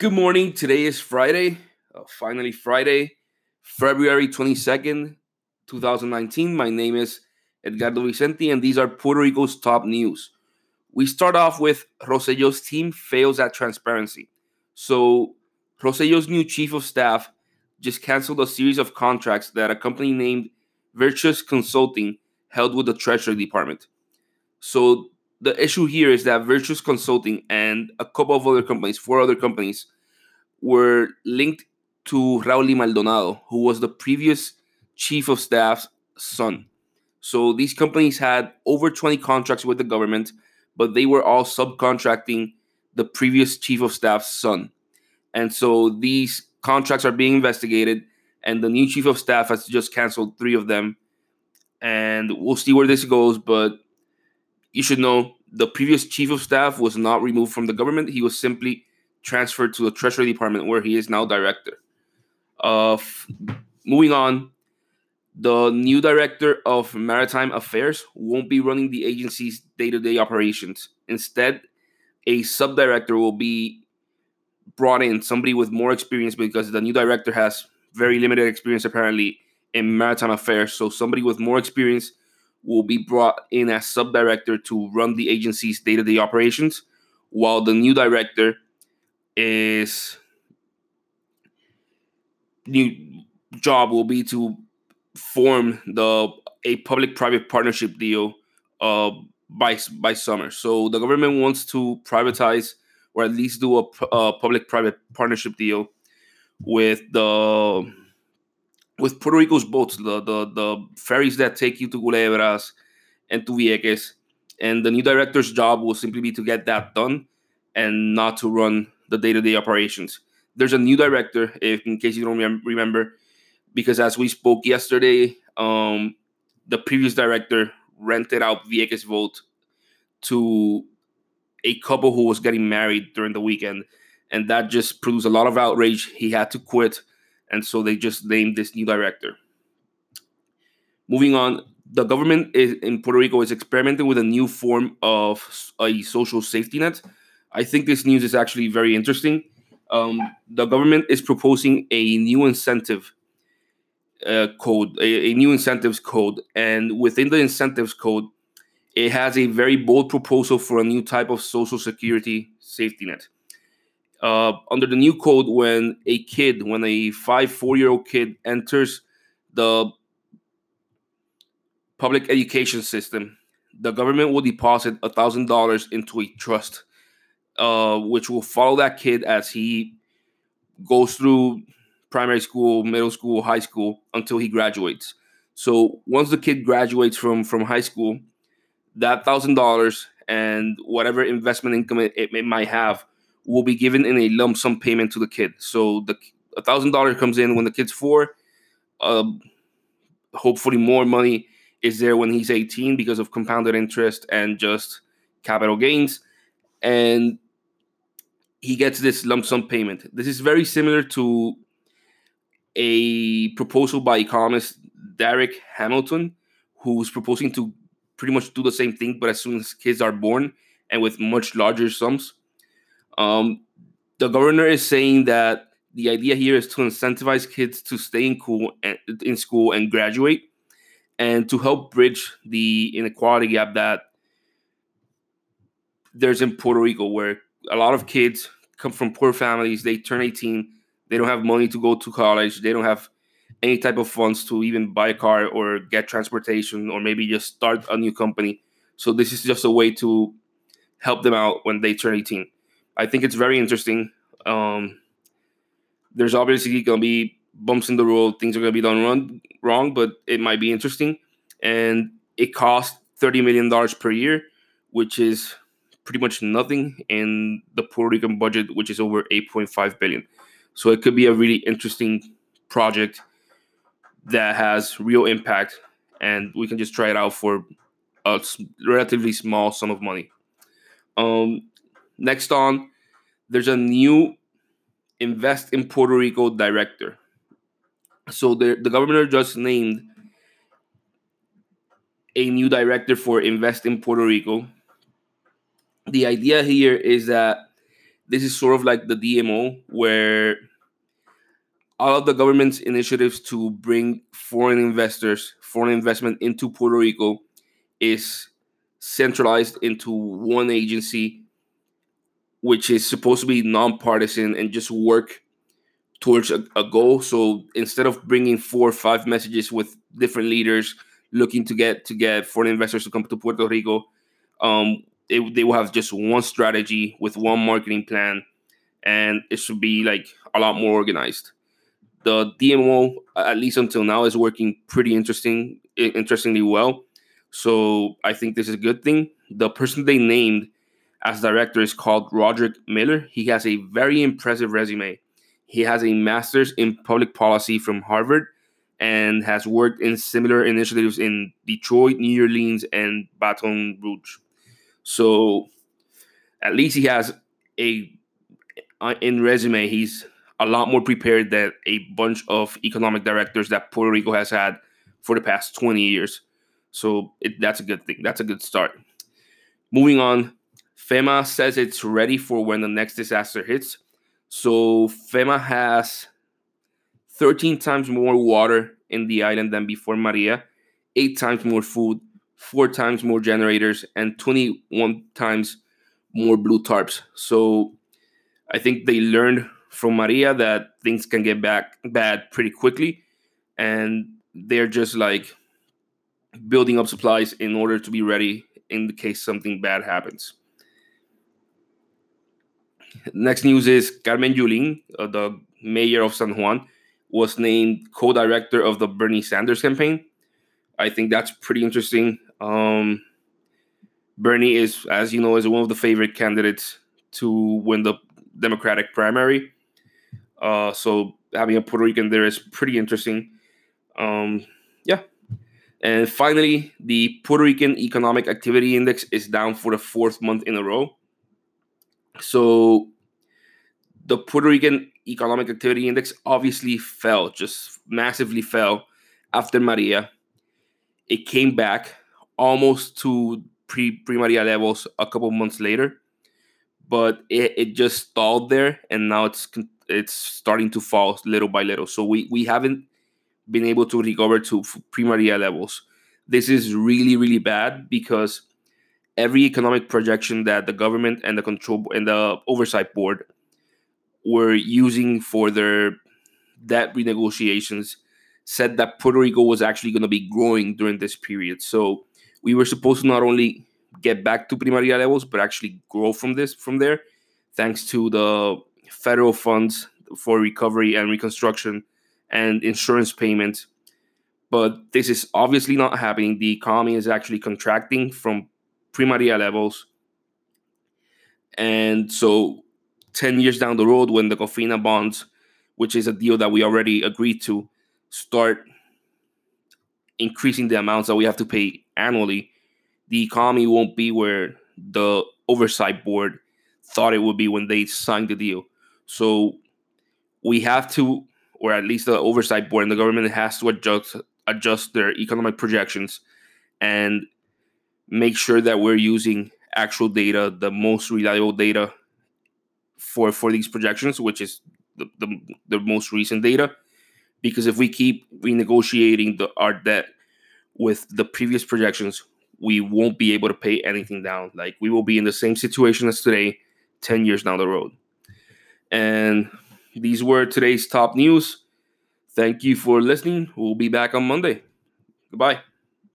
Good morning. Today is Friday, uh, finally Friday, February 22nd, 2019. My name is Edgardo Vicente, and these are Puerto Rico's top news. We start off with Rosselló's team fails at transparency. So, Rosselló's new chief of staff just canceled a series of contracts that a company named Virtuous Consulting held with the Treasury Department. So, the issue here is that Virtuous Consulting and a couple of other companies, four other companies, were linked to Raul Maldonado, who was the previous chief of staff's son. So these companies had over 20 contracts with the government, but they were all subcontracting the previous chief of staff's son. And so these contracts are being investigated, and the new chief of staff has just canceled three of them. And we'll see where this goes, but you should know the previous chief of staff was not removed from the government. He was simply transferred to the Treasury Department, where he is now director. Uh, f- moving on, the new director of maritime affairs won't be running the agency's day-to-day operations. Instead, a subdirector will be brought in, somebody with more experience, because the new director has very limited experience apparently in maritime affairs. So somebody with more experience will be brought in as sub-director to run the agency's day-to-day operations, while the new director is new job will be to form the a public-private partnership deal uh, by by summer. So the government wants to privatize or at least do a, a public-private partnership deal with the with Puerto Rico's boats, the, the the ferries that take you to Culebras and to Vieques. And the new director's job will simply be to get that done and not to run the day-to-day operations. There's a new director, if in case you don't rem- remember, because as we spoke yesterday, um, the previous director rented out Vieques Boat to a couple who was getting married during the weekend, and that just produced a lot of outrage. He had to quit and so they just named this new director. Moving on, the government is, in Puerto Rico is experimenting with a new form of a social safety net. I think this news is actually very interesting. Um, the government is proposing a new incentive uh, code, a, a new incentives code, and within the incentives code, it has a very bold proposal for a new type of social security safety net uh, under the new code, when a kid, when a five, four year old kid enters the public education system, the government will deposit a thousand dollars into a trust, uh, which will follow that kid as he goes through primary school, middle school, high school until he graduates. So once the kid graduates from from high school, that thousand dollars and whatever investment income it, it, might have will be given in a lump sum payment to the kid. So the a thousand dollars comes in when the kid's four. Um, hopefully, more money is there when he's 18 because of compounded interest and just capital gains. And he gets this lump sum payment. This is very similar to a proposal by economist Darrick Hamilton, who's proposing to pretty much do the same thing, but as soon as kids are born and with much larger sums. Um, the governor is saying that the idea here is to incentivize kids to stay in school and, in school and graduate, and to help bridge the inequality gap that there's in Puerto Rico, where a lot of kids come from poor families. They turn 18, they don't have money to go to college, they don't have any type of funds to even buy a car or get transportation, or maybe just start a new company. So this is just a way to help them out when they turn 18. I think it's very interesting. Um, there's obviously going to be bumps in the road. Things are going to be done wrong, wrong, but it might be interesting. And it costs thirty million dollars per year, which is pretty much nothing in the Puerto Rican budget, which is over eight point five billion. So it could be a really interesting project that has real impact, and we can just try it out for a relatively small sum of money. Um, next on, there's a new Invest in Puerto Rico director. So the, the governor just named a new director for Invest in Puerto Rico. The idea here is that this is sort of like the DMO, where all of the government's initiatives to bring foreign investors, foreign investment into Puerto Rico is centralized into one agency, which is supposed to be nonpartisan and just work towards a, a, goal. So instead of bringing four or five messages with different leaders looking to get to get foreign investors to come to Puerto Rico, um, it, they will have just one strategy with one marketing plan, and it should be like a lot more organized the DMO, at least until now, is working pretty interesting, interestingly well. So I think this is a good thing. The person they named as director is called Rodrick Miller. He has a very impressive resume. He has a master's in public policy from Harvard and has worked in similar initiatives in Detroit, New Orleans, and Baton Rouge. So at least he has a in resume. He's a lot more prepared than a bunch of economic directors that Puerto Rico has had for the past 20 years. So it, that's a good thing. That's a good start. Moving on, FEMA says it's ready for when the next disaster hits. So FEMA has 13 times more water in the island than before Maria, eight times more food, four times more generators, and 21 times more blue tarps. So I think they learned from Maria that things can get back bad pretty quickly, and they're just like building up supplies in order to be ready in the case something bad happens. Next news is Carmen Yulín, uh, the mayor of San Juan, was named co-director of the Bernie Sanders campaign. I think that's pretty interesting. Um, Bernie is, as you know, is one of the favorite candidates to win the Democratic primary. Uh, so having a Puerto Rican there is pretty interesting. Um, yeah. And finally, the Puerto Rican Economic Activity Index is down for the fourth month in a row. So the Puerto Rican Economic Activity Index obviously fell, just massively fell after Maria. It came back almost to pre pre Maria levels a couple months later, but it, it just stalled there, and now it's it's starting to fall little by little. So we we haven't been able to recover to pre-Maria levels. This is really really bad because every economic projection that the government and the control and the oversight board were using for their debt renegotiations said that Puerto Rico was actually going to be growing during this period. So we were supposed to not only get back to pre-Maria levels, but actually grow from this from there, thanks to the federal funds for recovery and reconstruction and insurance payments. But this is obviously not happening. The economy is actually contracting from pre-Maria levels. And so 10 years down the road, when the COFINA bonds, which is a deal that we already agreed to, start increasing the amounts that we have to pay annually, the economy won't be where the oversight board thought it would be when they signed the deal. So we have to, or at least the oversight board and the government has to adjust adjust their economic projections and make sure that we're using actual data, the most reliable data for for these projections, which is the, the, the most recent data. Because if we keep renegotiating the, our debt with the previous projections, we won't be able to pay anything down. Like we will be in the same situation as today, 10 years down the road. And these were today's top news. Thank you for listening. We'll be back on Monday. Goodbye.